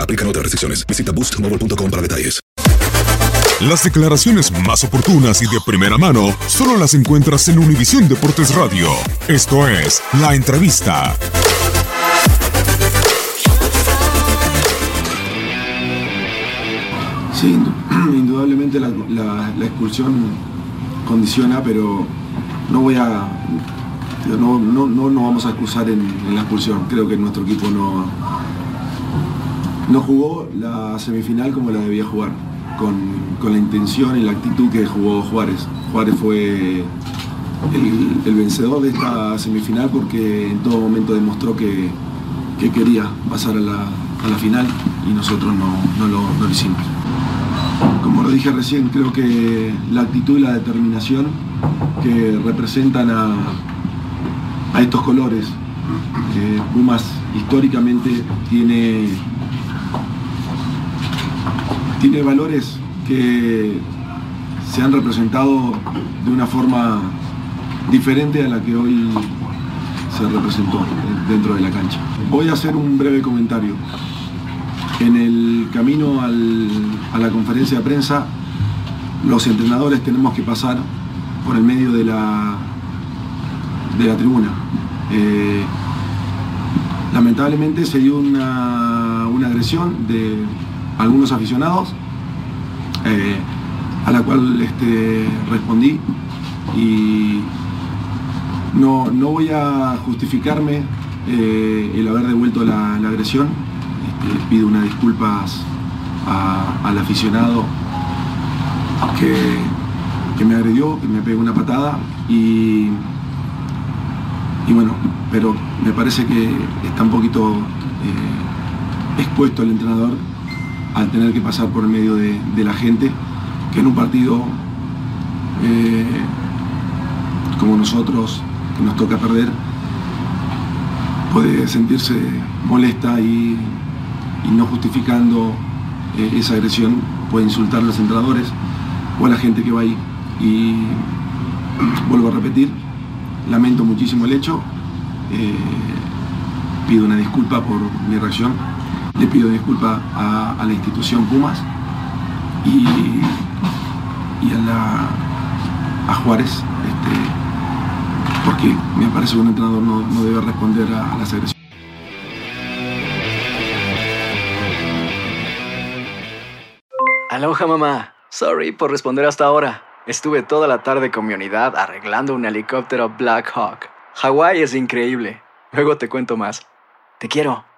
Aplican otras restricciones. Visita boostmobile.com para detalles. Las declaraciones más oportunas y de primera mano solo las encuentras en Univisión Deportes Radio. Esto es La Entrevista. Sí, indudablemente la, la- la expulsión condiciona, pero no voy a. No, no, no nos vamos a excusar en, en la expulsión. Creo que nuestro equipo no, no jugó la semifinal como la debía jugar, con, con la intención y la actitud que jugó Juárez. Juárez fue el, el vencedor de esta semifinal porque en todo momento demostró que, que quería pasar a la, a la final y nosotros no, no lo, hicimos. Como lo dije recién, creo que la actitud y la determinación que representan a, a estos colores, que Pumas históricamente tiene, tiene valores que se han representado de una forma diferente a la que hoy se representó dentro de la cancha. Voy a hacer un breve comentario. En el camino a la conferencia de prensa, los entrenadores tenemos que pasar por el medio de la, de la tribuna. Eh, lamentablemente se dio una, una agresión de algunos aficionados, eh, a la cual este, respondí y no, no voy a justificarme eh, el haber devuelto la, agresión. Este, pido unas disculpas al aficionado que, que me agredió, que me pegó una patada y, y bueno, pero me parece que está un poquito eh, expuesto el entrenador al tener que pasar por el medio de, la gente, que en un partido eh, como nosotros, que nos toca perder, puede sentirse molesta y, y no justificando eh, esa agresión, puede insultar a los entrenadores o a la gente que va ahí. Y vuelvo a repetir, lamento muchísimo el hecho, eh, pido una disculpa por mi reacción, le pido disculpa a, la institución Pumas y, a, la, Juárez, este, porque me parece que un entrenador no, debe responder a, a las agresiones. Aloha mamá. Sorry por responder hasta ahora. Estuve toda la tarde con mi unidad arreglando un helicóptero Black Hawk. Hawái es increíble. Luego te cuento más. Te quiero.